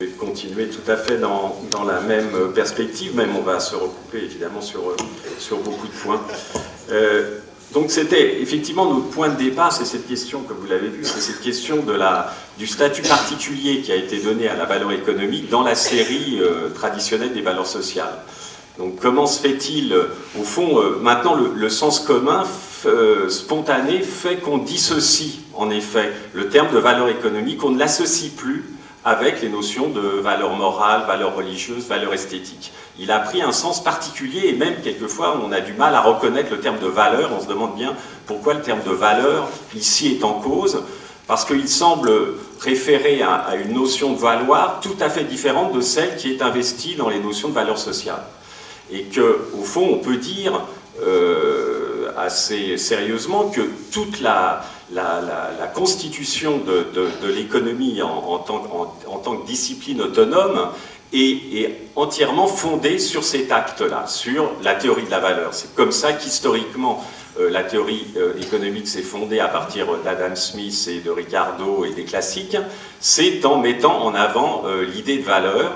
Je vais continuer tout à fait dans, dans, la même perspective, même on va se recouper évidemment sur, sur beaucoup de points. Euh, donc c'était effectivement notre point de départ, c'est cette question, comme vous l'avez vu, c'est cette question de la, du statut particulier qui a été donné à la valeur économique dans la série euh, traditionnelle des valeurs sociales. Donc comment se fait-il, au fond, euh, maintenant le, le, sens commun euh, spontané fait qu'on dissocie en effet le terme de valeur économique, on ne l'associe plus avec les notions de valeur morale, valeur religieuse, valeur esthétique. Il a pris un sens particulier et même quelquefois on a du mal à reconnaître le terme de valeur. On se demande bien pourquoi le terme de valeur ici est en cause, parce qu'il semble référer à, une notion de valoir tout à fait différente de celle qui est investie dans les notions de valeur sociale. Et que, au fond, on peut dire euh, assez sérieusement que toute la, la, constitution de, l'économie en, tant, que discipline autonome est, entièrement fondée sur cet acte-là, sur la théorie de la valeur. C'est comme ça qu'historiquement, euh, la théorie euh, économique s'est fondée à partir d'Adam Smith et de Ricardo et des classiques, c'est en mettant en avant euh, l'idée de valeur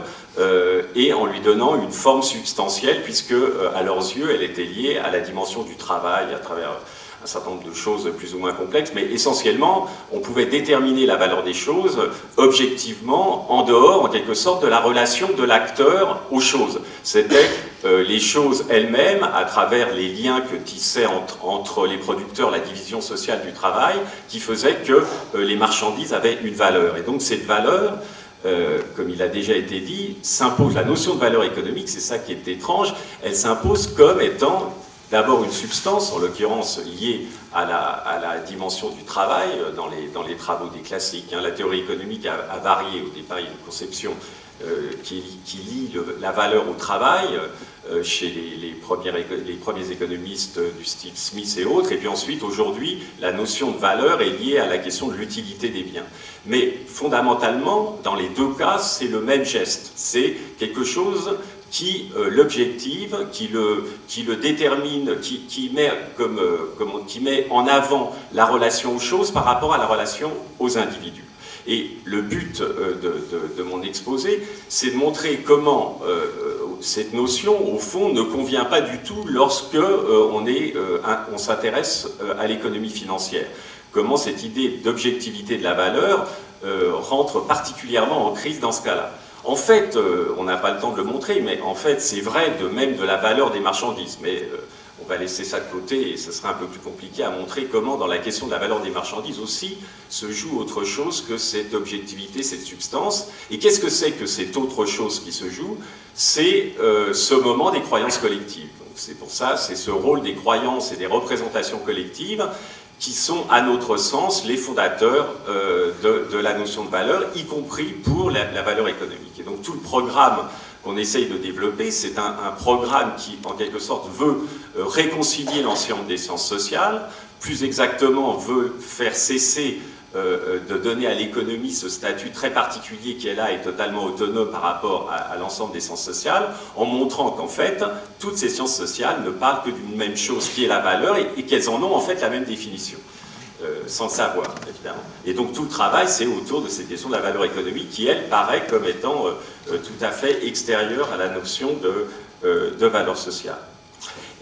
et en lui donnant une forme substantielle, puisque à leurs yeux, elle était liée à la dimension du travail à travers un certain nombre de choses plus ou moins complexes, mais essentiellement, on pouvait déterminer la valeur des choses objectivement, en dehors, en quelque sorte, de la relation de l'acteur aux choses. C'était euh, les choses elles-mêmes, à travers les liens que tissaient entre, les producteurs, la division sociale du travail, qui faisaient que euh, les marchandises avaient une valeur. Et donc cette valeur, euh, comme il a déjà été dit, s'impose, la notion de valeur économique, c'est ça qui est étrange, elle s'impose comme étant d'abord une substance, en l'occurrence liée à la, dimension du travail euh, dans les, travaux des classiques. Hein. La théorie économique a, varié. Au départ, une conception euh, qui, lie la valeur au travail euh, chez les, premiers, économistes du style Smith et autres. Et puis ensuite, aujourd'hui, la notion de valeur est liée à la question de l'utilité des biens. Mais fondamentalement, dans les deux cas, c'est le même geste. C'est quelque chose qui euh, l'objective, qui le, qui le détermine, qui, qui met comme, euh, qui met en avant la relation aux choses par rapport à la relation aux individus. Et le but euh, de, de, mon exposé, c'est de montrer comment cette notion, au fond, ne convient pas du tout lorsque on, est, on s'intéresse à l'économie financière. Comment cette idée d'objectivité de la valeur rentre particulièrement en crise dans ce cas-là. En fait, euh, on n'a pas le temps de le montrer, mais en fait, c'est vrai de même de la valeur des marchandises. Mais euh, on va laisser ça de côté et ce sera un peu plus compliqué à montrer comment, dans la question de la valeur des marchandises aussi, se joue autre chose que cette objectivité, cette substance. Et qu'est-ce que c'est que cette autre chose qui se joue? C'est euh, ce moment des croyances collectives. C'est pour ça, c'est ce rôle des croyances et des représentations collectives qui sont, à notre sens, les fondateurs euh, de, la notion de valeur, y compris pour la, valeur économique. Et donc tout le programme qu'on essaye de développer, c'est un, programme qui, en quelque sorte, veut euh, réconcilier l'ensemble des sciences sociales, plus exactement veut faire cesser euh, euh, de donner à l'économie ce statut très particulier qui est là et totalement autonome par rapport à, l'ensemble des sciences sociales, en montrant qu'en fait, toutes ces sciences sociales ne parlent que d'une même chose qui est la valeur et, qu'elles en ont en fait la même définition. Euh, sans le savoir, évidemment. Et donc tout le travail, c'est autour de cette question de la valeur économique qui, elle, paraît comme étant tout à fait extérieure à la notion de, de valeur sociale.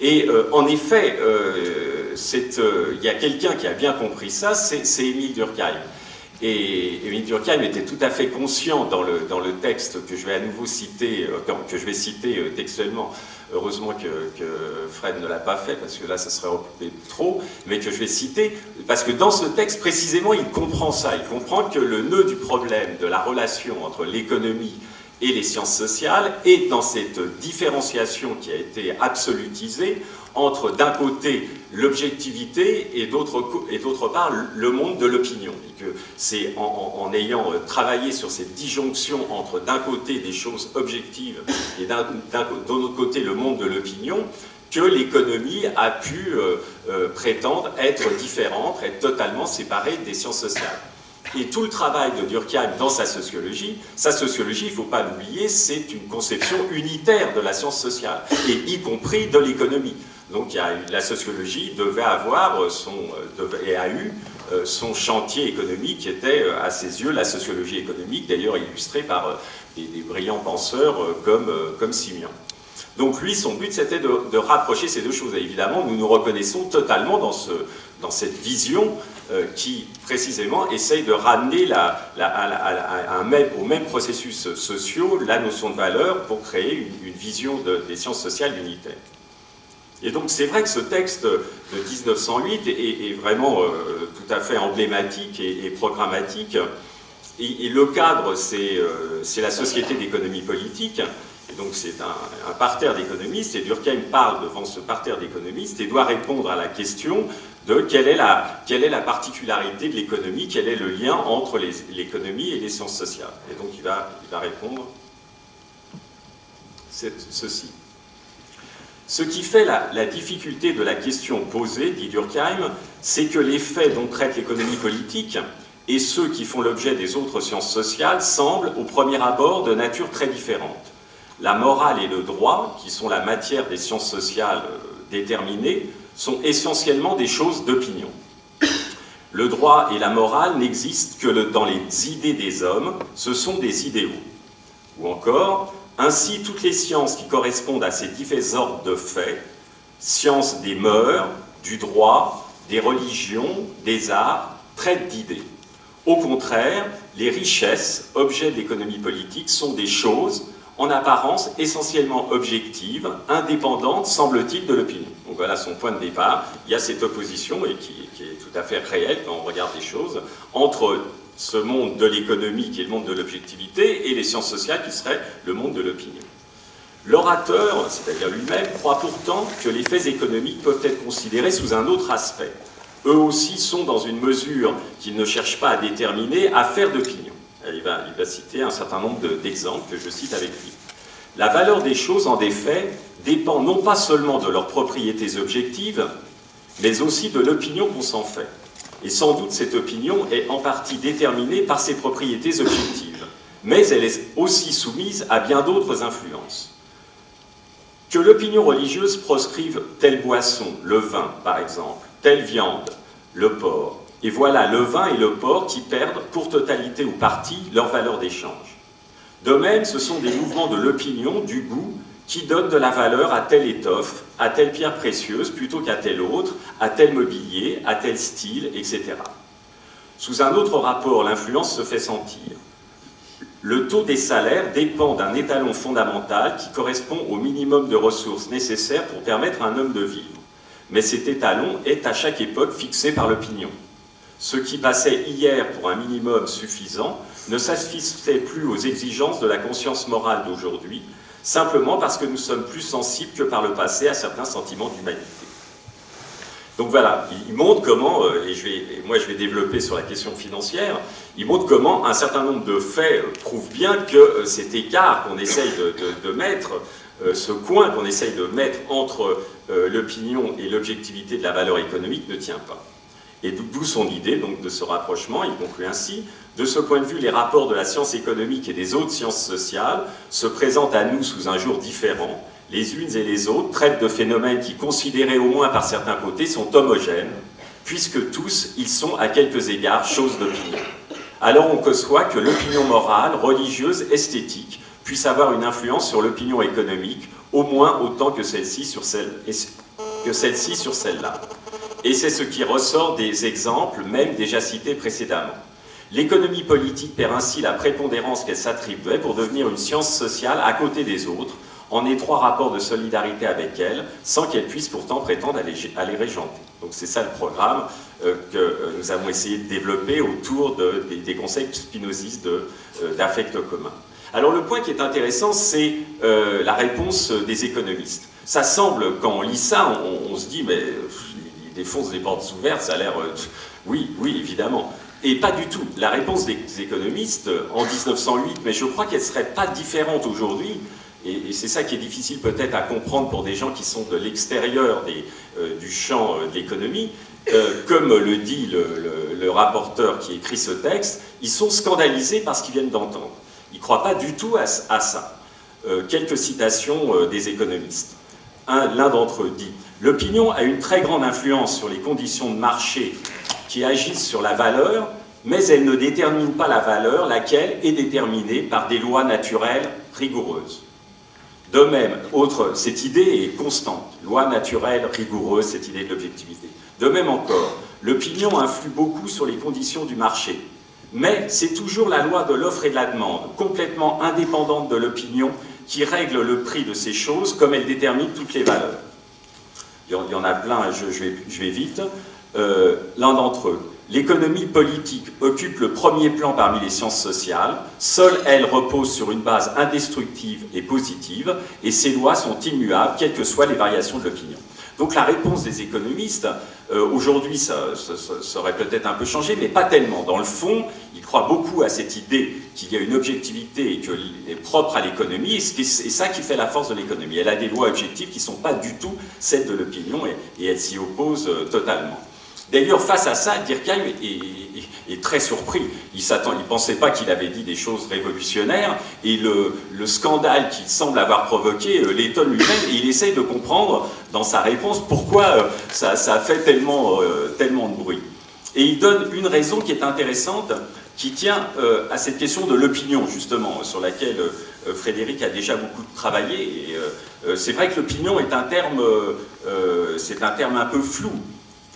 Et en effet, il y a quelqu'un qui a bien compris ça, c'est Émile Durkheim. Et Émile Durkheim était tout à fait conscient dans le, dans le texte que je vais à nouveau citer, euh, que je vais citer euh, textuellement, heureusement que, Fred ne l'a pas fait, parce que là, ça serait recoupé trop, mais que je vais citer, parce que dans ce texte, précisément, il comprend ça. Il comprend que le nœud du problème de la relation entre l'économie et les sciences sociales est dans cette différenciation qui a été absolutisée entre d'un côté l'objectivité et d'autre part le monde de l'opinion. Et c'est en, ayant euh, travaillé sur cette disjonction entre d'un côté des choses objectives et d'un autre côté le monde de l'opinion que l'économie a pu euh, euh, prétendre être différente, être totalement séparée des sciences sociales. Et tout le travail de Durkheim dans sa sociologie, sa sociologie, il ne faut pas l'oublier, c'est une conception unitaire de la science sociale, et y compris de l'économie. Donc la sociologie devait avoir son, et a eu son chantier économique était, à ses yeux, la sociologie économique, d'ailleurs illustrée par des, brillants penseurs comme, comme Simian. Donc lui, son but, c'était de, rapprocher ces deux choses. Et évidemment, nous nous reconnaissons totalement dans, dans cette vision euh, qui, précisément, essaye de ramener la, même processus sociaux la notion de valeur pour créer une, vision des sciences sociales unitaires. Et donc c'est vrai que ce texte de 1908 est, vraiment euh, tout à fait emblématique et, programmatique. Et, le cadre, euh, c'est la société d'économie politique. Et donc c'est un, parterre d'économistes, et Durkheim parle devant ce parterre d'économistes et doit répondre à la question quelle est la, particularité de l'économie, quel est le lien entre l'économie et les sciences sociales. Et donc il va, il va répondre ceci. Ce qui fait la, la, difficulté de la question posée, dit Durkheim, c'est que les faits dont traite l'économie politique et ceux qui font l'objet des autres sciences sociales semblent, au premier abord, de nature très différente la morale et le droit, qui sont la matière des sciences sociales euh, déterminées, sont essentiellement des choses d'opinion. Le droit et la morale n'existent que dans les idées des hommes, ce sont des idéaux. Ou encore, ainsi toutes les sciences qui correspondent à ces divers ordres de faits, sciences des mœurs, du droit, des religions, des arts, traitent d'idées. Au contraire, les richesses, objets de l'économie politique, sont des choses en apparence essentiellement objective, indépendante, semble-t-il, de l'opinion. Donc voilà son point de départ. Il y a cette opposition, et qui, est tout à fait réelle quand on regarde les choses, entre ce monde de l'économie qui est le monde de l'objectivité et les sciences sociales qui seraient le monde de l'opinion. L'orateur, c'est-à-dire lui-même, croit pourtant que les faits économiques peuvent être considérés sous un autre aspect. Eux aussi sont, dans une mesure qu'ils ne cherchent pas à déterminer, affaires d'opinion. Il va, citer un certain nombre d'exemples que je cite avec lui. La valeur des choses, en effet, dépend non pas seulement de leurs propriétés objectives, mais aussi de l'opinion qu'on s'en fait. Et sans doute cette opinion est en partie déterminée par ses propriétés objectives, mais elle est aussi soumise à bien d'autres influences. Que l'opinion religieuse proscrive telle boisson, le vin par exemple, telle viande, le porc, et voilà le vin et le porc qui perdent, pour totalité ou partie, leur valeur d'échange. De même, ce sont des mouvements de l'opinion, du goût, qui donnent de la valeur à telle étoffe, à telle pierre précieuse plutôt qu'à telle autre, à tel mobilier, à tel style, etc. Sous un autre rapport, l'influence se fait sentir. Le taux des salaires dépend d'un étalon fondamental qui correspond au minimum de ressources nécessaires pour permettre à un homme de vivre. Mais cet étalon est à chaque époque fixé par l'opinion. Ce qui passait hier pour un minimum suffisant ne satisfait plus aux exigences de la conscience morale d'aujourd'hui, simplement parce que nous sommes plus sensibles que par le passé à certains sentiments d'humanité. Donc voilà, il montre comment, euh, et, moi je vais développer sur la question financière, il montre comment un certain nombre de faits euh, prouvent bien que euh, cet écart qu'on essaye de, mettre, ce coin qu'on essaye de mettre entre l'opinion et l'objectivité de la valeur économique ne tient pas. Et d'où son idée donc, de ce rapprochement, il conclut ainsi, de ce point de vue, les rapports de la science économique et des autres sciences sociales se présentent à nous sous un jour différent. Les unes et les autres traitent de phénomènes qui, considérés au moins par certains côtés, sont homogènes, puisque tous, ils sont à quelques égards choses d'opinion. Alors on conçoit que l'opinion morale, religieuse, esthétique, puisse avoir une influence sur l'opinion économique, au moins autant que celle-ci sur celle-là. Et c'est ce qui ressort des exemples, même déjà cités précédemment. L'économie politique perd ainsi la prépondérance qu'elle s'attribuait pour devenir une science sociale à côté des autres, en étroit rapport de solidarité avec elle, sans qu'elle puisse pourtant prétendre à les, régenter. Donc c'est ça le programme euh, que euh, nous avons essayé de développer autour des, concepts spinozistes euh, d'affect commun. Alors le point qui est intéressant, c'est la réponse des économistes. Ça semble, quand on lit ça, on, on se dit, mais défonce des portes ouvertes, ça a l'air... Euh, oui, oui, évidemment. Et pas du tout. La réponse des économistes euh, en 1908, mais je crois qu'elle ne serait pas différente aujourd'hui, et, c'est ça qui est difficile peut-être à comprendre pour des gens qui sont de l'extérieur euh, du champ de l'économie, comme le dit le, rapporteur qui écrit ce texte, ils sont scandalisés par ce qu'ils viennent d'entendre. Ils ne croient pas du tout à, à ça. quelques citations des économistes. L'un d'entre eux dit L'opinion a une très grande influence sur les conditions de marché qui agissent sur la valeur, mais elles ne déterminent pas la valeur, laquelle est déterminée par des lois naturelles rigoureuses. De même, autre, cette idée est constante, loi naturelle rigoureuse, cette idée de l'objectivité. De même encore, l'opinion influe beaucoup sur les conditions du marché, mais c'est toujours la loi de l'offre et de la demande, complètement indépendante de l'opinion, qui règle le prix de ces choses comme elle détermine toutes les valeurs. Il y en a plein, je, vais, vite. Euh, L'un d'entre eux, L'économie politique occupe le premier plan parmi les sciences sociales. Seule elle repose sur une base indestructive et positive, et ses lois sont immuables, quelles que soient les variations de l'opinion. Donc la réponse des économistes, euh, aujourd'hui, ça, ça, ça, aurait peut-être un peu changé, mais pas tellement. Dans le fond, croient beaucoup à cette idée qu'il y a une objectivité et qu'elle est propre à l'économie, et c'est ça qui fait la force de l'économie. Elle a des lois objectives qui ne sont pas du tout celles de l'opinion, et, elle s'y oppose euh, totalement. D'ailleurs, face à ça, Durkheim est, est, très surpris. Il ne pensait pas qu'il avait dit des choses révolutionnaires, et le, le scandale qu'il semble avoir provoqué euh, l'étonne lui-même, et il essaye de comprendre dans sa réponse pourquoi euh, ça, ça, fait tellement de bruit. Et il donne une raison qui est intéressante, qui tient euh, à cette question de l'opinion, justement, sur laquelle euh, Frédéric a déjà beaucoup travaillé. Euh, c'est vrai que l'opinion est un terme, un peu flou.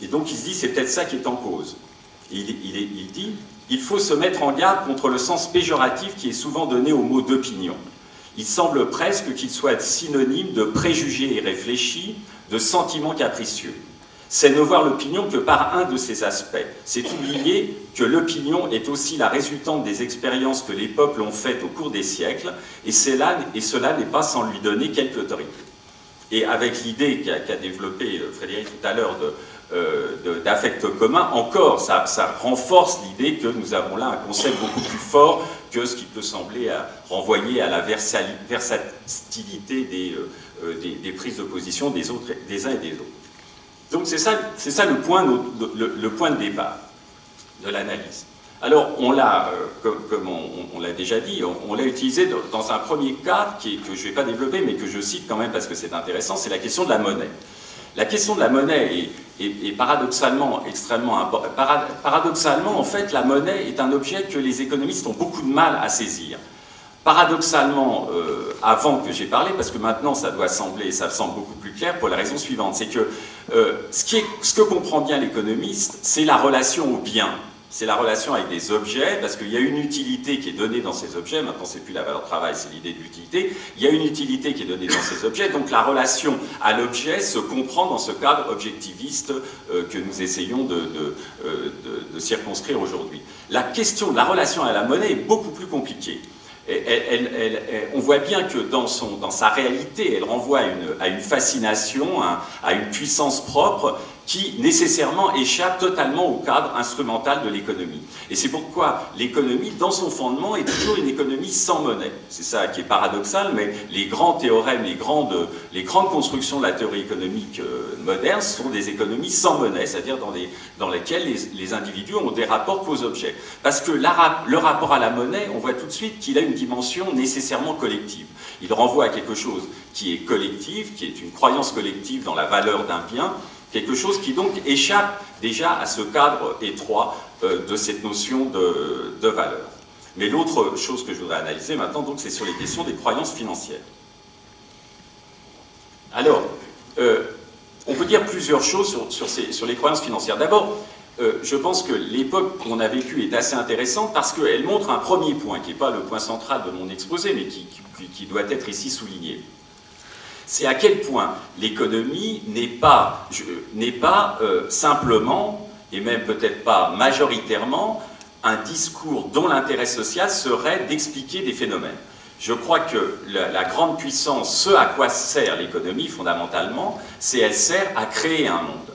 Et donc il se dit, c'est peut-être ça qui est en cause. Il, dit, il faut se mettre en garde contre le sens péjoratif qui est souvent donné au mot d'opinion. Il semble presque qu'il soit synonyme de préjugés irréfléchis, de sentiments capricieux. C'est ne voir l'opinion que par un de ses aspects. C'est oublier que l'opinion est aussi la résultante des expériences que les peuples ont faites au cours des siècles, et, cela n'est pas sans lui donner quelque autorité. Et avec l'idée qu'a qu développée Frédéric tout à l'heure euh, d'affect commun, encore, ça, renforce l'idée que nous avons là un concept beaucoup plus fort que ce qui peut sembler renvoyer à la versatilité des, euh, des, prises de position des uns et des autres. Donc c'est ça, ça le, point, le, point de départ de l'analyse. Alors on l'a, euh, comme, on, l'a déjà dit, on, l'a utilisé dans, un premier cas que je ne vais pas développer, mais que je cite quand même parce que c'est intéressant, c'est la question de la monnaie. La question de la monnaie est paradoxalement extrêmement importante. Paradoxalement, en fait, la monnaie est un objet que les économistes ont beaucoup de mal à saisir. Paradoxalement, euh, avant que j'ai parlé, parce que maintenant ça doit sembler, ça semble beaucoup plus clair pour la raison suivante, c'est que euh, ce, que comprend bien l'économiste, c'est la relation au bien, c'est la relation avec des objets, parce qu'il y a une utilité qui est donnée dans ces objets, maintenant c'est plus la valeur travail, c'est l'idée de l'utilité, il y a une utilité qui est donnée dans ces objets, donc la relation à l'objet se comprend dans ce cadre objectiviste euh, que nous essayons euh, de, de circonscrire aujourd'hui. La question de la relation à la monnaie est beaucoup plus compliquée. On voit bien que dans, son, dans, sa réalité, elle renvoie à une, à une fascination, à, une puissance propre qui nécessairement échappe totalement au cadre instrumental de l'économie. Et c'est pourquoi l'économie, dans son fondement, est toujours une économie sans monnaie. C'est ça qui est paradoxal, mais les grands théorèmes, les grandes, les grandes constructions de la théorie économique euh, moderne sont des économies sans monnaie, c'est-à-dire dans, dans, lesquelles les, individus ont des rapports qu'aux objets. Parce que la, le rapport à la monnaie, on voit tout de suite qu'il a une dimension nécessairement collective. Il renvoie à quelque chose qui est collectif, qui est une croyance collective dans la valeur d'un bien, Quelque chose qui donc échappe déjà à ce cadre étroit euh, de cette notion de, de valeur. Mais l'autre chose que je voudrais analyser maintenant, donc, c'est sur les questions des croyances financières. Alors, euh, on peut dire plusieurs choses sur, sur, ces, sur les croyances financières. D'abord, euh, je pense que l'époque qu'on a vécue est assez intéressante parce qu'elle montre un premier point, qui n'est pas le point central de mon exposé, mais qui, qui, qui doit être ici souligné c'est à quel point l'économie n'est pas, pas euh, simplement, et même peut-être pas majoritairement, un discours dont l'intérêt social serait d'expliquer des phénomènes. Je crois que la, grande puissance, ce à quoi sert l'économie fondamentalement, c'est elle sert à créer un monde.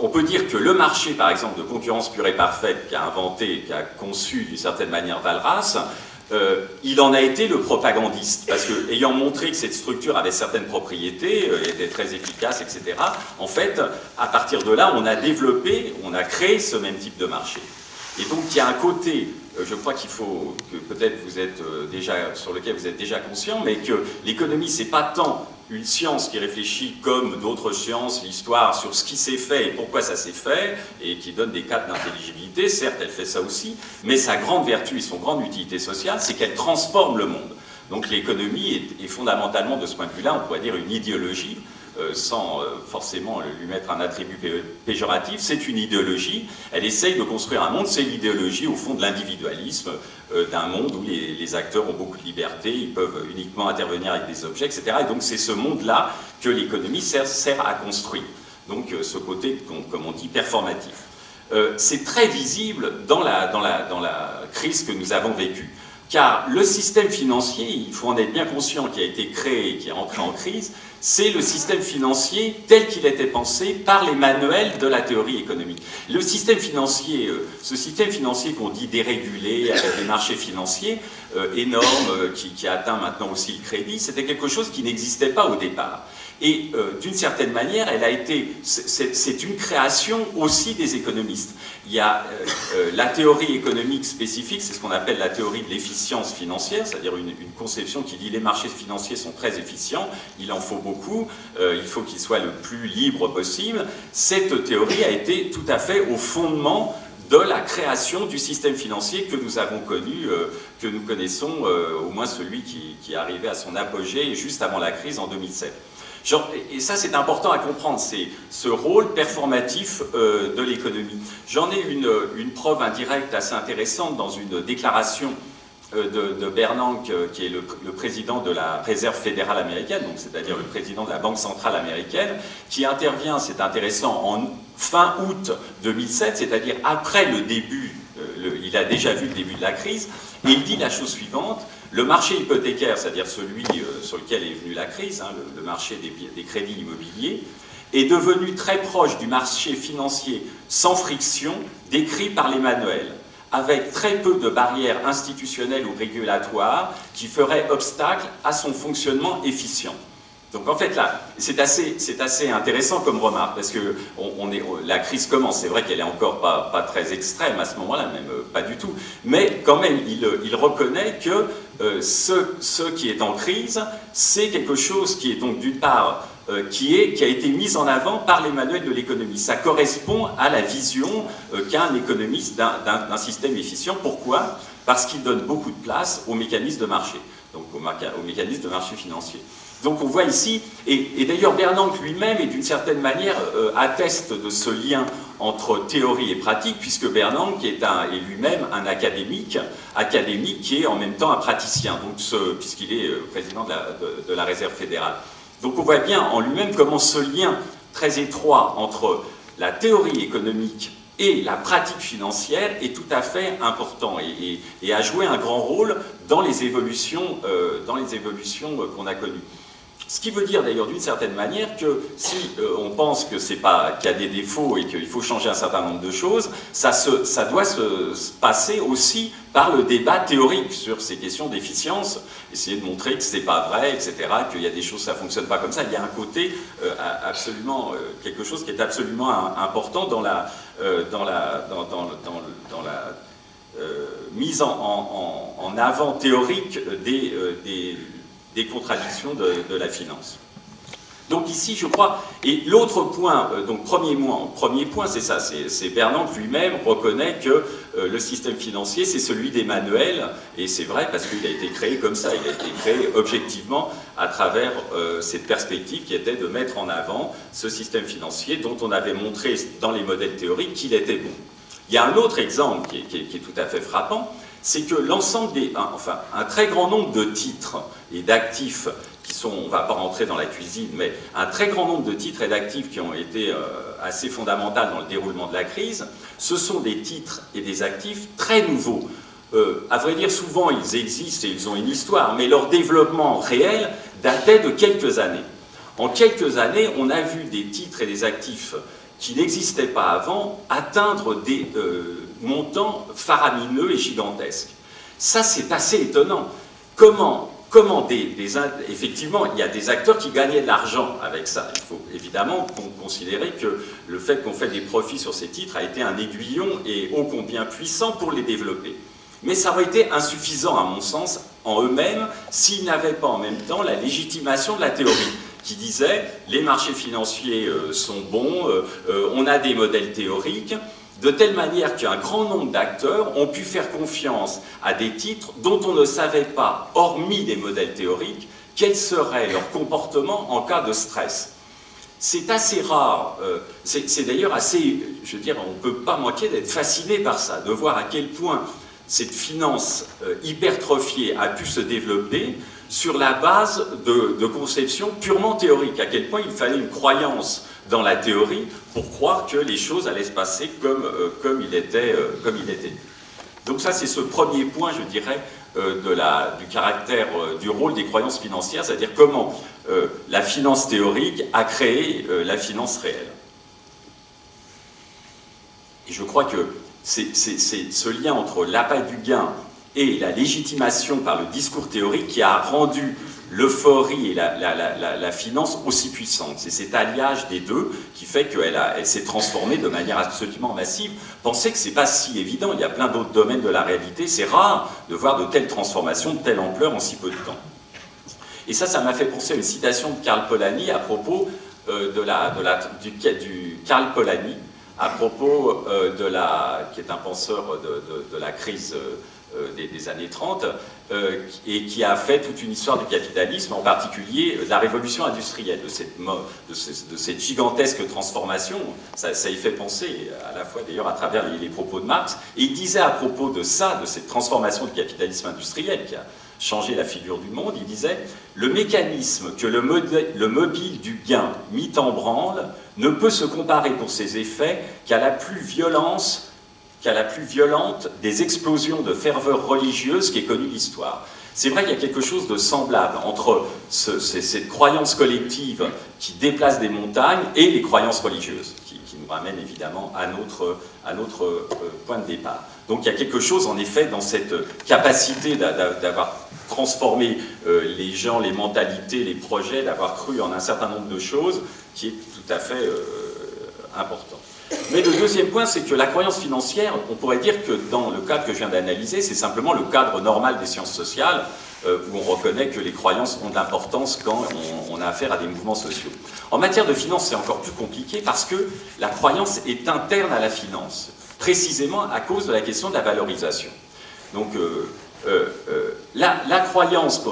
On peut dire que le marché, par exemple, de concurrence pure et parfaite qu'a inventé, qu'a conçu d'une certaine manière Valras, euh, il en a été le propagandiste, parce que, ayant montré que cette structure avait certaines propriétés, euh, était très efficace, etc., en fait, à partir de là, on a développé, on a créé ce même type de marché. Et donc, il y a un côté, euh, je crois qu'il faut, que peut-être vous êtes déjà, sur lequel vous êtes déjà conscient, mais que l'économie, c'est pas tant une science qui réfléchit comme d'autres sciences, l'histoire, sur ce qui s'est fait et pourquoi ça s'est fait, et qui donne des cadres d'intelligibilité, certes elle fait ça aussi, mais sa grande vertu et son grande utilité sociale, c'est qu'elle transforme le monde. Donc l'économie est, fondamentalement, de ce point de vue-là, on pourrait dire une idéologie, sans euh, forcément lui mettre un attribut péjoratif, c'est une idéologie, elle essaye de construire un monde, c'est l'idéologie au fond de l'individualisme, euh, d'un monde où les, acteurs ont beaucoup de liberté, ils peuvent uniquement intervenir avec des objets, etc. Et donc c'est ce monde-là que l'économie sert, à construire. Donc ce côté, comme on dit, performatif. c'est très visible dans la crise que nous avons vécue. Car le système financier, il faut en être bien conscient, qui a été créé et qui est entré en crise, c'est le système financier tel qu'il était pensé par les manuels de la théorie économique. Le système financier, euh, ce système financier qu'on dit dérégulé, avec des marchés financiers euh, énormes, euh, qui, qui, atteint maintenant aussi le crédit, c'était quelque chose qui n'existait pas au départ. Et d'une certaine manière, elle a été, c'est une création aussi des économistes. Il y a la théorie économique spécifique, c'est ce qu'on appelle la théorie de l'efficience financière, c'est-à-dire une, conception qui dit les marchés financiers sont très efficients, il en faut beaucoup euh, il faut qu'il soit le plus libre possible. Cette théorie a été tout à fait au fondement de la création du système financier que nous avons connu, euh, que nous connaissons, euh, au moins celui qui, qui, est arrivé à son apogée juste avant la crise en 2007. Et ça, c'est important à comprendre, c'est ce rôle performatif de l'économie. J'en ai une, preuve indirecte assez intéressante dans une déclaration euh, de, Bernanke, euh, qui est le, président de la Réserve fédérale américaine, donc c'est-à-dire le président de la Banque centrale américaine, qui intervient, c'est intéressant, en fin août 2007, c'est-à-dire après le début, euh, il a déjà vu le début de la crise, et il dit la chose suivante, le marché hypothécaire, c'est-à-dire celui sur lequel est venue la crise, hein, le, marché des, des crédits immobiliers, est devenu très proche du marché financier sans friction décrit par les manuels avec très peu de barrières institutionnelles ou régulatoires qui feraient obstacle à son fonctionnement efficient. Donc en fait là, c'est assez, intéressant comme remarque, parce que la crise commence, c'est vrai qu'elle est encore pas, pas, très extrême à ce moment-là, même euh, pas du tout, mais quand même il, il reconnaît que euh, ce, qui est en crise, c'est quelque chose qui est donc d'une part euh, qui, est, qui a été mise en avant par les manuels de l'économie. Ça correspond à la vision euh, qu'a un économiste d'un système efficient. Pourquoi? Parce qu'il donne beaucoup de place aux mécanismes de marché, donc aux, aux mécanismes de marché financier. Donc on voit ici, et, d'ailleurs Bernanke lui-même, et d'une certaine manière, euh, atteste de ce lien entre théorie et pratique, puisque Bernanke est, est lui-même un académique, académique qui est en même temps un praticien, puisqu'il est président de la, de la Réserve fédérale. Donc on voit bien en lui-même comment ce lien très étroit entre la théorie économique et la pratique financière est tout à fait important et, a joué un grand rôle dans les évolutions, euh, évolutions euh, qu'on a connues. Ce qui veut dire d'ailleurs d'une certaine manière que si euh, on pense que c'est pas qu'il y a des défauts et qu'il faut changer un certain nombre de choses, ça, ça doit se, passer aussi par le débat théorique sur ces questions d'efficience, essayer de montrer que c'est pas vrai, etc., qu'il y a des choses ça fonctionne pas comme ça. Il y a un côté absolument quelque chose qui est absolument important dans la dans la dans, la mise en, avant théorique des, des contradictions de, la finance. Donc ici, je crois, et l'autre point, euh, donc premier, point, c'est ça, c'est Bernanke lui-même reconnaît que euh, le système financier, c'est celui des manuels, et c'est vrai parce qu'il a été créé comme ça, il a été créé objectivement à travers euh, cette perspective qui était de mettre en avant ce système financier dont on avait montré dans les modèles théoriques qu'il était bon. Il y a un autre exemple qui est tout à fait frappant, c'est que l'ensemble des, enfin, un très grand nombre de titres et d'actifs qui sont, on ne va pas rentrer dans la cuisine, mais un très grand nombre de titres et d'actifs qui ont été euh, assez fondamentaux dans le déroulement de la crise, ce sont des titres et des actifs très nouveaux. Euh, à vrai dire, souvent ils existent et ils ont une histoire, mais leur développement réel datait de quelques années. En quelques années, on a vu des titres et des actifs qui n'existaient pas avant atteindre des, euh, montants faramineux et gigantesques. Ça, c'est assez étonnant. Comment, comment des, effectivement, il y a des acteurs qui gagnaient de l'argent avec ça. Il faut évidemment considérer que le fait qu'on fait des profits sur ces titres a été un aiguillon et ô combien puissant pour les développer. Mais ça aurait été insuffisant, à mon sens, en eux-mêmes, s'ils n'avaient pas en même temps la légitimation de la théorie. qui disait les marchés financiers euh, sont bons, on a des modèles théoriques, de telle manière qu'un grand nombre d'acteurs ont pu faire confiance à des titres dont on ne savait pas, hormis des modèles théoriques, quel serait leur comportement en cas de stress. C'est assez rare, c'est d'ailleurs assez, je veux dire, on ne peut pas manquer d'être fasciné par ça, de voir à quel point cette finance euh, hypertrophiée a pu se développer sur la base de, conceptions purement théoriques, à quel point il fallait une croyance dans la théorie pour croire que les choses allaient se passer comme, euh, comme, il, était, euh, il était. Donc ça, c'est ce premier point, je dirais, du caractère, du rôle des croyances financières, c'est-à-dire comment la finance théorique a créé la finance réelle. Et je crois que c'est ce lien entre l'appât du gain et la légitimation par le discours théorique qui a rendu l'euphorie et la, finance aussi puissantes. C'est cet alliage des deux qui fait qu'elle elle, s'est transformée de manière absolument massive. Pensez que ce n'est pas si évident, il y a plein d'autres domaines de la réalité, c'est rare de voir de telles transformations, de telle ampleur en si peu de temps. Et ça, ça m'a fait penser à une citation de Karl Polanyi à propos euh, de du, du Karl Polanyi, à propos euh, de la, qui est un penseur de, la crise euh, des, années 30, euh, et qui a fait toute une histoire du capitalisme, en particulier de la révolution industrielle, de cette, de, cette gigantesque transformation. Ça, y fait penser, à la fois d'ailleurs à travers les, propos de Marx. Et il disait à propos de ça, de cette transformation du capitalisme industriel qui a changé la figure du monde, il disait le mécanisme que le, le mobile du gain mit en branle ne peut se comparer pour ses effets qu'à la plus violente des explosions de ferveur religieuse qui est connue l'histoire. C'est vrai qu'il y a quelque chose de semblable entre cette croyance collective qui déplace des montagnes et les croyances religieuses, qui, nous ramènent évidemment à notre, à notre euh, point de départ. Donc il y a quelque chose en effet dans cette capacité d'avoir transformé euh, les gens, les mentalités, les projets, d'avoir cru en un certain nombre de choses qui est tout à fait euh, important. Mais le deuxième point, c'est que la croyance financière, on pourrait dire que dans le cadre que je viens d'analyser, c'est simplement le cadre normal des sciences sociales, euh, où on reconnaît que les croyances ont de l'importance quand on, a affaire à des mouvements sociaux. En matière de finance, c'est encore plus compliqué parce que la croyance est interne à la finance, précisément à cause de la question de la valorisation. Donc, euh, la, croyance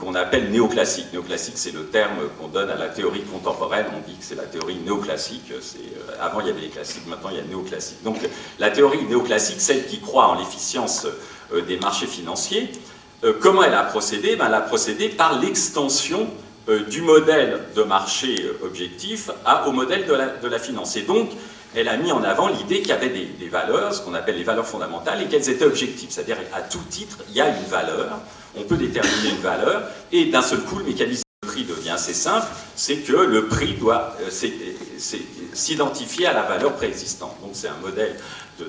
qu'on appelle néoclassique, néoclassique c'est le terme qu'on donne à la théorie contemporaine, on dit que c'est la théorie néoclassique, euh, avant il y avait les classiques, maintenant il y a néoclassique. Donc la théorie néoclassique, celle qui croit en l'efficience des marchés financiers, comment elle a procédé? Ben, Elle a procédé par l'extension du modèle de marché objectif au modèle de la, de la finance. Et donc, elle a mis en avant l'idée qu'il y avait des, valeurs, ce qu'on appelle les valeurs fondamentales, et qu'elles étaient objectives. C'est-à-dire, à tout titre, il y a une valeur, on peut déterminer une valeur, et d'un seul coup, le mécanisme de prix devient assez simple, c'est que le prix doit euh, s'identifier à la valeur préexistante. Donc c'est un modèle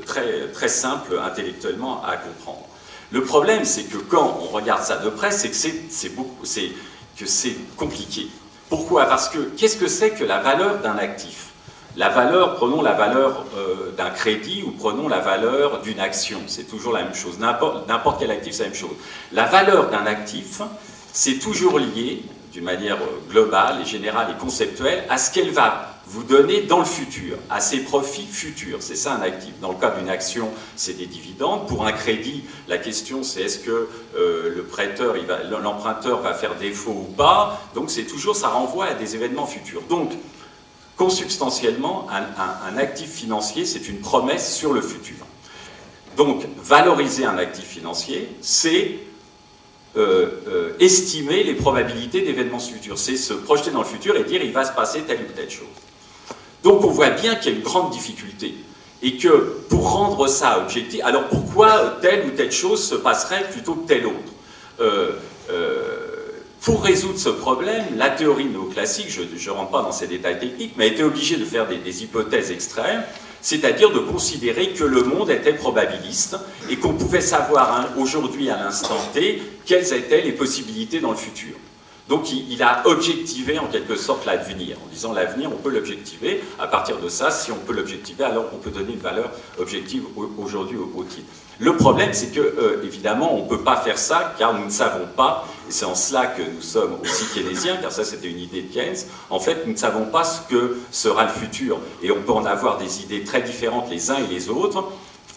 très simple intellectuellement à comprendre. Le problème, c'est que quand on regarde ça de près, c'est que c'est compliqué. Pourquoi? Parce que qu'est-ce que c'est que la valeur d'un actif? La valeur, prenons la valeur euh, d'un crédit ou prenons la valeur d'une action, c'est toujours la même chose. N'importe quel actif, c'est la même chose. La valeur d'un actif, c'est toujours lié, d'une manière euh, globale et générale et conceptuelle, à ce qu'elle va vous donner dans le futur, à ses profits futurs. C'est ça un actif. Dans le cas d'une action, c'est des dividendes. Pour un crédit, la question c'est est-ce que euh, le l'emprunteur va faire défaut ou pas. Donc c'est toujours, ça renvoie à des événements futurs. Donc consubstantiellement, un, actif financier, c'est une promesse sur le futur. Donc, valoriser un actif financier, c'est euh, euh, estimer les probabilités d'événements futurs. C'est se projeter dans le futur et dire il va se passer telle ou telle chose. Donc, on voit bien qu'il y a une grande difficulté. Et que pour rendre ça objectif, alors pourquoi telle ou telle chose se passerait plutôt que telle autre? Euh, pour résoudre ce problème, la théorie néoclassique, je ne rentre pas dans ces détails techniques, mais a été obligée de faire des, hypothèses extrêmes, c'est-à-dire de considérer que le monde était probabiliste et qu'on pouvait savoir aujourd'hui, à l'instant T, quelles étaient les possibilités dans le futur. Donc il, a objectivé en quelque sorte l'avenir, en disant l'avenir, on peut l'objectiver. À partir de ça, si on peut l'objectiver, alors on peut donner une valeur objective aujourd'hui au, au. Le problème, c'est que, euh, évidemment, on ne peut pas faire ça car nous ne savons pas, et c'est en cela que nous sommes aussi keynésiens, car ça c'était une idée de Keynes, en fait, nous ne savons pas ce que sera le futur. Et on peut en avoir des idées très différentes les uns et les autres,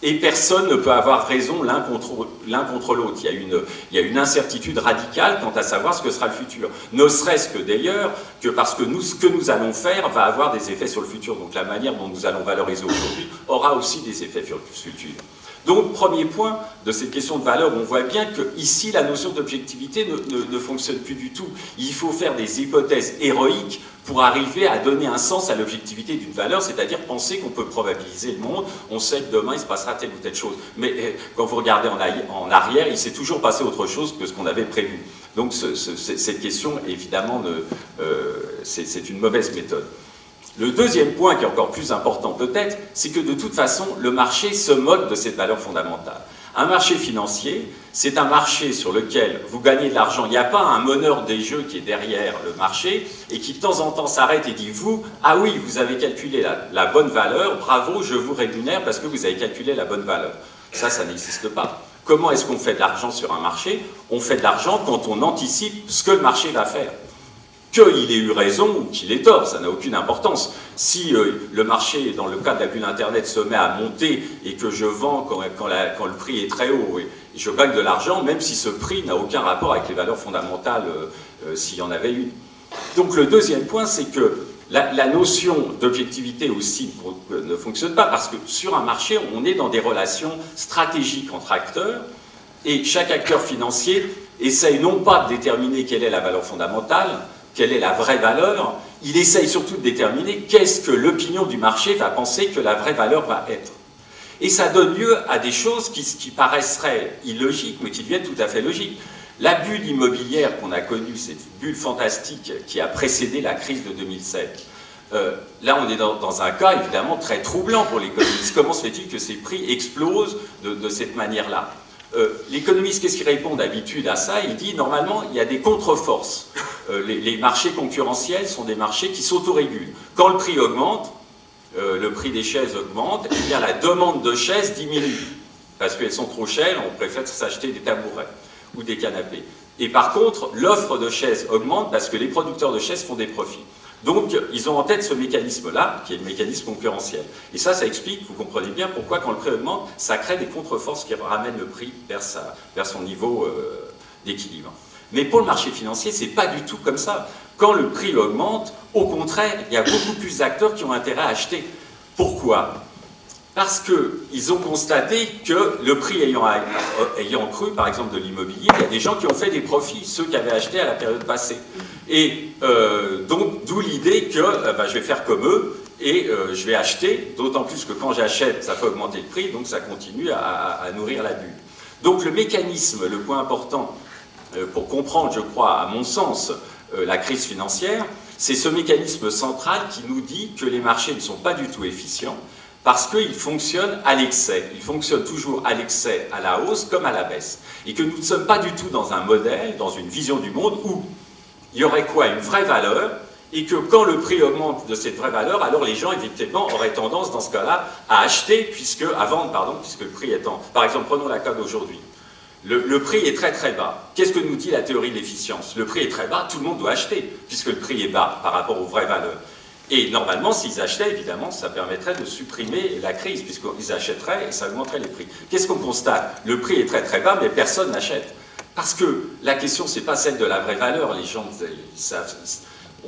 et personne ne peut avoir raison l'un contre, l'autre. Il, y a une, incertitude radicale quant à savoir ce que sera le futur. Ne serait-ce que d'ailleurs que parce que ce que nous allons faire va avoir des effets sur le futur. Donc la manière dont nous allons valoriser aujourd'hui aura aussi des effets sur le futur. Donc, premier point de cette question de valeur, on voit bien que ici, la notion d'objectivité ne, fonctionne plus du tout. Il faut faire des hypothèses héroïques pour arriver à donner un sens à l'objectivité d'une valeur, c'est-à-dire penser qu'on peut probabiliser le monde, on sait que demain il se passera telle ou telle chose. Mais eh, quand vous regardez en, arrière, il s'est toujours passé autre chose que ce qu'on avait prévu. Donc cette question, évidemment, euh, c'est une mauvaise méthode. Le deuxième point, qui est encore plus important peut-être, c'est que de toute façon, le marché se moque de cette valeur fondamentale. Un marché financier, c'est un marché sur lequel vous gagnez de l'argent. Il n'y a pas un meneur des jeux qui est derrière le marché et qui de temps en temps s'arrête et dit Vous, ah oui, vous avez calculé la, bonne valeur, bravo, je vous rémunère parce que vous avez calculé la bonne valeur. Ça, ça n'existe pas. Comment est-ce qu'on fait de l'argent sur un marché? On fait de l'argent quand on anticipe ce que le marché va faire qu'il ait eu raison ou qu'il ait tort, ça n'a aucune importance. Si euh, le marché, dans le cas de la bulle Internet, se met à monter et que je vends quand, le prix est très haut et, je gagne de l'argent, même si ce prix n'a aucun rapport avec les valeurs fondamentales euh, euh, s'il y en avait une. Donc le deuxième point, c'est que la, la notion d'objectivité aussi ne fonctionne pas parce que sur un marché, on est dans des relations stratégiques entre acteurs et chaque acteur financier essaye non pas de déterminer quelle est la valeur fondamentale, quelle est la vraie valeur, il essaye surtout de déterminer qu'est-ce que l'opinion du marché va penser que la vraie valeur va être. Et ça donne lieu à des choses qui, qui illogiques, mais qui deviennent tout à fait logiques. La bulle immobilière qu'on a connue, cette bulle fantastique qui a précédé la crise de 2007, euh, là on est dans, un cas évidemment très troublant pour l'économie. Comment se fait-il que ces prix explosent de cette manière-là? Euh, l'économiste, qu'est-ce qu'il répond d'habitude à ça? Il dit normalement, il y a des contre-forces. Euh, les, marchés concurrentiels sont des marchés qui s'autorégulent. Quand le prix augmente, euh, le prix des chaises augmente, eh bien la demande de chaises diminue. Parce qu'elles sont trop chères, on préfère s'acheter des tabourets ou des canapés. Et par contre, l'offre de chaises augmente parce que les producteurs de chaises font des profits. Donc, ils ont en tête ce mécanisme-là, qui est le mécanisme concurrentiel. Et ça, ça explique, vous comprenez bien pourquoi, quand le prix augmente, ça crée des contre-forces qui ramènent le prix vers, son niveau euh, d'équilibre. Mais pour le marché financier, c'est pas du tout comme ça. Quand le prix augmente, au contraire, il y a beaucoup plus d'acteurs qui ont intérêt à acheter. Pourquoi? Parce qu'ils ont constaté que le prix ayant, euh, ayant cru, par exemple, de l'immobilier, il y a des gens qui ont fait des profits, ceux qui avaient acheté à la période passée. Et euh, donc, d'où l'idée que euh, bah, je vais faire comme eux et je vais acheter, d'autant plus que quand j'achète, ça fait augmenter le prix, donc ça continue à, à, nourrir la bulle. Donc le mécanisme, le point important pour comprendre, je crois, à mon sens, la crise financière, c'est ce mécanisme central qui nous dit que les marchés ne sont pas du tout efficients, parce qu'il fonctionne à l'excès. Il fonctionne toujours à l'excès, à la hausse comme à la baisse. Et que nous ne sommes pas du tout dans un modèle, dans une vision du monde où il y aurait quoi? Une vraie valeur, et que quand le prix augmente de cette vraie valeur, alors les gens, évidemment, auraient tendance, dans ce cas-là, à acheter, puisque, à vendre, pardon, puisque le prix étant... Par exemple, prenons la cas d'aujourd'hui. Le, le, prix est très très bas. Qu'est-ce que nous dit la théorie de l'efficience? Le prix est très bas, tout le monde doit acheter, puisque le prix est bas par rapport aux vraies valeurs. Et normalement, s'ils achetaient, évidemment, ça permettrait de supprimer la crise, puisqu'ils achèteraient et ça augmenterait les prix. Qu'est-ce qu'on constate? Le prix est très très bas, mais personne n'achète. Parce que la question, c'est pas celle de la vraie valeur. Les gens,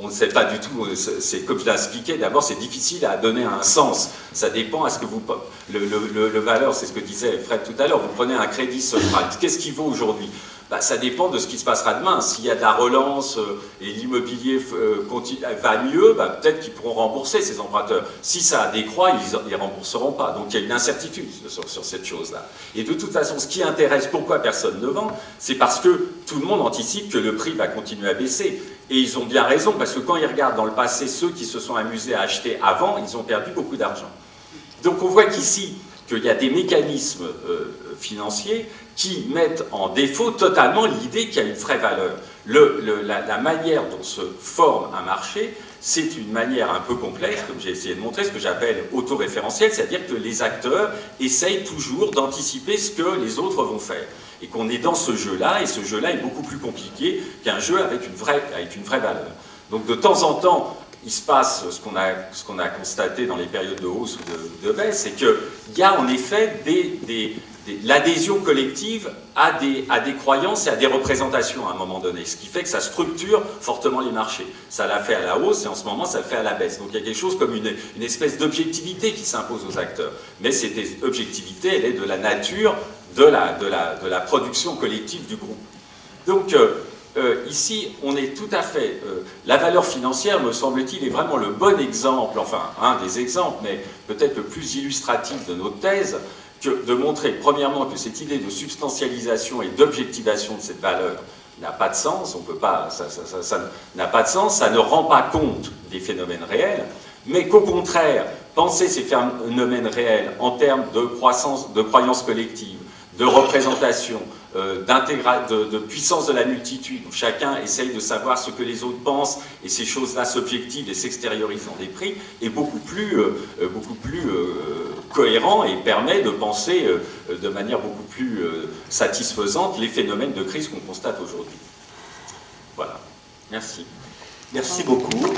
on ne sait pas du tout. C'est comme je l'ai expliqué. D'abord, c'est difficile à donner un sens. Ça dépend à ce que vous. Le, le valeur, c'est ce que disait Fred tout à l'heure. Vous prenez un crédit subprime. Qu'est-ce qui vaut aujourd'hui? Bah, ça dépend de ce qui se passera demain. S'il y a de la relance euh, et l'immobilier euh, va mieux, bah, peut-être qu'ils pourront rembourser ces emprunteurs. Si ça décroît, ils ne rembourseront pas. Donc il y a une incertitude sur, cette chose-là. Et de toute façon, ce qui intéresse pourquoi personne ne vend, c'est parce que tout le monde anticipe que le prix va continuer à baisser. Et ils ont bien raison, parce que quand ils regardent dans le passé ceux qui se sont amusés à acheter avant, ils ont perdu beaucoup d'argent. Donc on voit qu'ici, qu'il y a des mécanismes euh, financiers qui mettent en défaut totalement l'idée qu'il y a une vraie valeur. la, manière dont se forme un marché, c'est une manière un peu complexe, comme j'ai essayé de montrer, ce que j'appelle autoréférentiel, c'est-à-dire que les acteurs essayent toujours d'anticiper ce que les autres vont faire. Et qu'on est dans ce jeu-là, et ce jeu-là est beaucoup plus compliqué qu'un jeu avec une, vraie, avec une vraie valeur. Donc de temps en temps, il se passe ce qu'on a, qu'on a, constaté dans les périodes de hausse ou de, baisse, c'est qu'il y a en effet des, l'adhésion collective à des, croyances et à des représentations à un moment donné, ce qui fait que ça structure fortement les marchés. Ça l'a fait à la hausse et en ce moment ça le fait à la baisse. Donc il y a quelque chose comme une, espèce d'objectivité qui s'impose aux acteurs. Mais cette objectivité, elle est de la nature de la production collective du groupe. Donc euh, euh, ici, on est tout à fait... Euh, la valeur financière, me semble-t-il, est vraiment le bon exemple, enfin, un des exemples, mais peut-être le plus illustratif de notre thèse, que de montrer, premièrement, que cette idée de substantialisation et d'objectivation de cette valeur n'a pas de sens, on peut pas, ça n'a pas de sens, ça ne rend pas compte des phénomènes réels, mais qu'au contraire, penser ces phénomènes réels en termes de croissance, de croyances collectives, de représentation, euh, de, puissance de la multitude, où chacun essaye de savoir ce que les autres pensent, et ces choses-là s'objectivent et s'extériorisent dans des prix, est beaucoup plus, euh, euh, beaucoup plus cohérent et permet de penser de manière beaucoup plus satisfaisante les phénomènes de crise qu'on constate aujourd'hui. Voilà. Merci. Merci beaucoup.